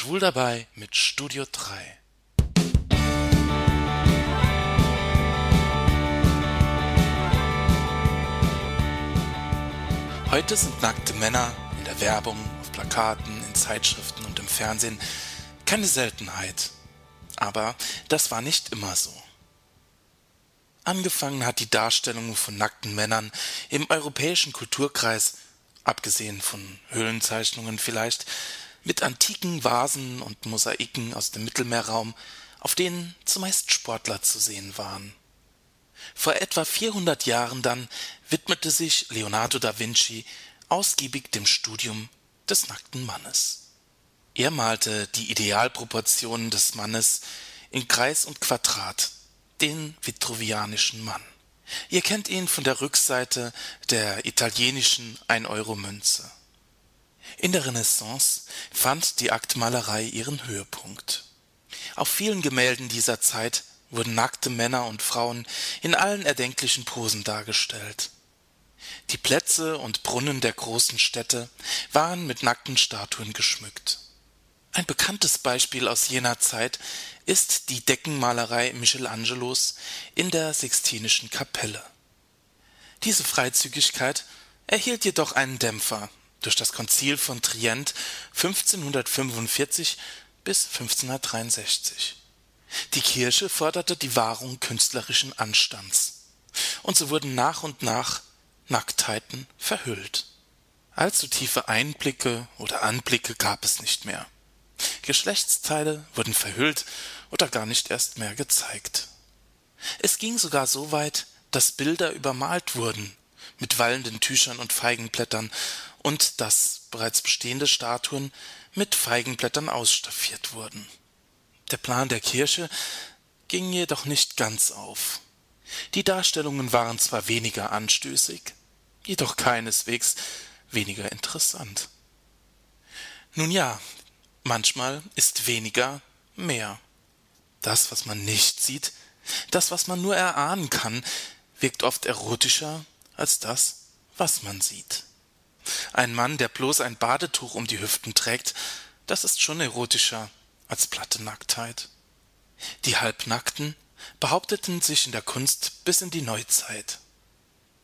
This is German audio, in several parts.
Schwul dabei mit Studio 3. Heute sind nackte Männer in der Werbung, auf Plakaten, in Zeitschriften und im Fernsehen keine Seltenheit. Aber das war nicht immer so. Angefangen hat die Darstellung von nackten Männern im europäischen Kulturkreis, abgesehen von Höhlenzeichnungen vielleicht, mit antiken Vasen und Mosaiken aus dem Mittelmeerraum, auf denen zumeist Sportler zu sehen waren. Vor etwa 400 Jahren dann widmete sich Leonardo da Vinci ausgiebig dem Studium des nackten Mannes. Er malte die Idealproportionen des Mannes in Kreis und Quadrat, den vitruvianischen Mann. Ihr kennt ihn von der Rückseite der italienischen Ein-Euro-Münze. In der Renaissance fand die Aktmalerei ihren Höhepunkt. Auf vielen Gemälden dieser Zeit wurden nackte Männer und Frauen in allen erdenklichen Posen dargestellt. Die Plätze und Brunnen der großen Städte waren mit nackten Statuen geschmückt. Ein bekanntes Beispiel aus jener Zeit ist die Deckenmalerei Michelangelos in der Sixtinischen Kapelle. Diese Freizügigkeit erhielt jedoch einen Dämpfer durch das Konzil von Trient 1545 bis 1563. Die Kirche forderte die Wahrung künstlerischen Anstands. Und so wurden nach und nach Nacktheiten verhüllt. Allzu tiefe Einblicke oder Anblicke gab es nicht mehr. Geschlechtsteile wurden verhüllt oder gar nicht erst mehr gezeigt. Es ging sogar so weit, dass Bilder übermalt wurden mit wallenden Tüchern und Feigenblättern und dass bereits bestehende Statuen mit Feigenblättern ausstaffiert wurden. Der Plan der Kirche ging jedoch nicht ganz auf. Die Darstellungen waren zwar weniger anstößig, jedoch keineswegs weniger interessant. Nun ja, manchmal ist weniger mehr. Das, was man nicht sieht, das, was man nur erahnen kann, wirkt oft erotischer als das, was man sieht. Ein Mann, der bloß ein Badetuch um die Hüften trägt, das ist schon erotischer als platte Nacktheit. Die Halbnackten behaupteten sich in der Kunst bis in die Neuzeit.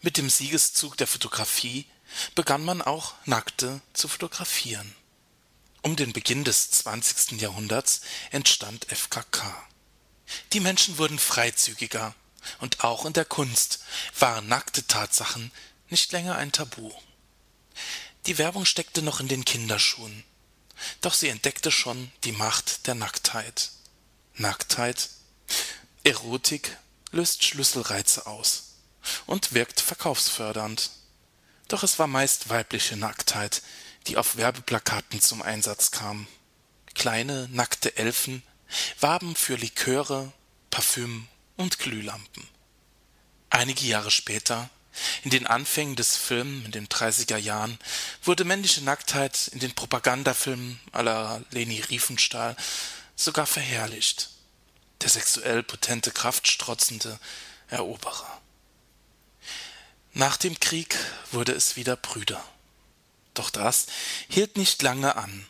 Mit dem Siegeszug der Fotografie begann man auch Nackte zu fotografieren. Um den Beginn des 20. Jahrhunderts entstand FKK. Die Menschen wurden freizügiger und auch in der Kunst waren nackte Tatsachen nicht länger ein Tabu. Die Werbung steckte noch in den Kinderschuhen, doch sie entdeckte schon die Macht der Nacktheit. Nacktheit, Erotik löst Schlüsselreize aus und wirkt verkaufsfördernd. Doch es war meist weibliche Nacktheit, die auf Werbeplakaten zum Einsatz kam. Kleine, nackte Elfen warben für Liköre, Parfüm und Glühlampen. Einige Jahre später, in den Anfängen des Films in den 30er Jahren, wurde männliche Nacktheit in den Propagandafilmen aller Leni Riefenstahl sogar verherrlicht. Der sexuell potente, kraftstrotzende Eroberer. Nach dem Krieg wurde es wieder Brüder. Doch das hielt nicht lange an.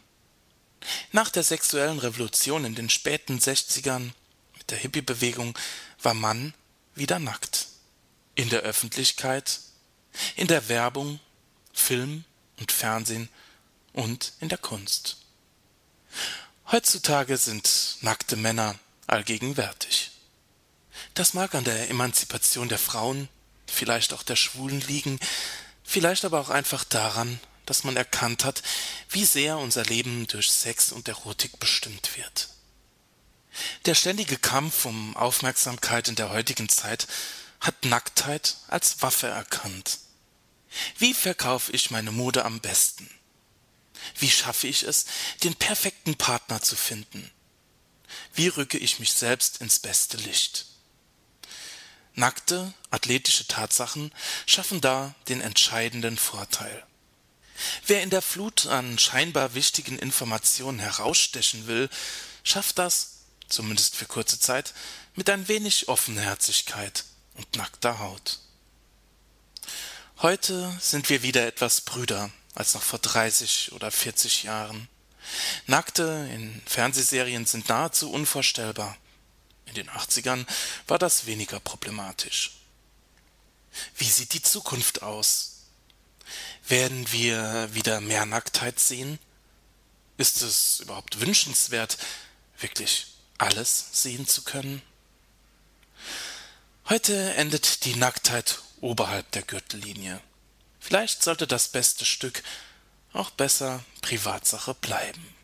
Nach der sexuellen Revolution in den späten Sechzigern mit der Hippie-Bewegung war Mann wieder nackt. In der Öffentlichkeit, in der Werbung, Film und Fernsehen und in der Kunst. Heutzutage sind nackte Männer allgegenwärtig. Das mag an der Emanzipation der Frauen, vielleicht auch der Schwulen liegen, vielleicht aber auch einfach daran, dass man erkannt hat, wie sehr unser Leben durch Sex und Erotik bestimmt wird. Der ständige Kampf um Aufmerksamkeit in der heutigen Zeit hat Nacktheit als Waffe erkannt. Wie verkaufe ich meine Mode am besten? Wie schaffe ich es, den perfekten Partner zu finden? Wie rücke ich mich selbst ins beste Licht? Nackte, athletische Tatsachen schaffen da den entscheidenden Vorteil. Wer in der Flut an scheinbar wichtigen Informationen herausstechen will, schafft das zumindest für kurze Zeit, mit ein wenig Offenherzigkeit und nackter Haut. Heute sind wir wieder etwas brüder als noch vor 30 oder 40 Jahren. Nackte in Fernsehserien sind nahezu unvorstellbar. In den 80ern war das weniger problematisch. Wie sieht die Zukunft aus? Werden wir wieder mehr Nacktheit sehen? Ist es überhaupt wünschenswert, wirklich alles sehen zu können? Heute endet die Nacktheit oberhalb der Gürtellinie. Vielleicht sollte das beste Stück auch besser Privatsache bleiben.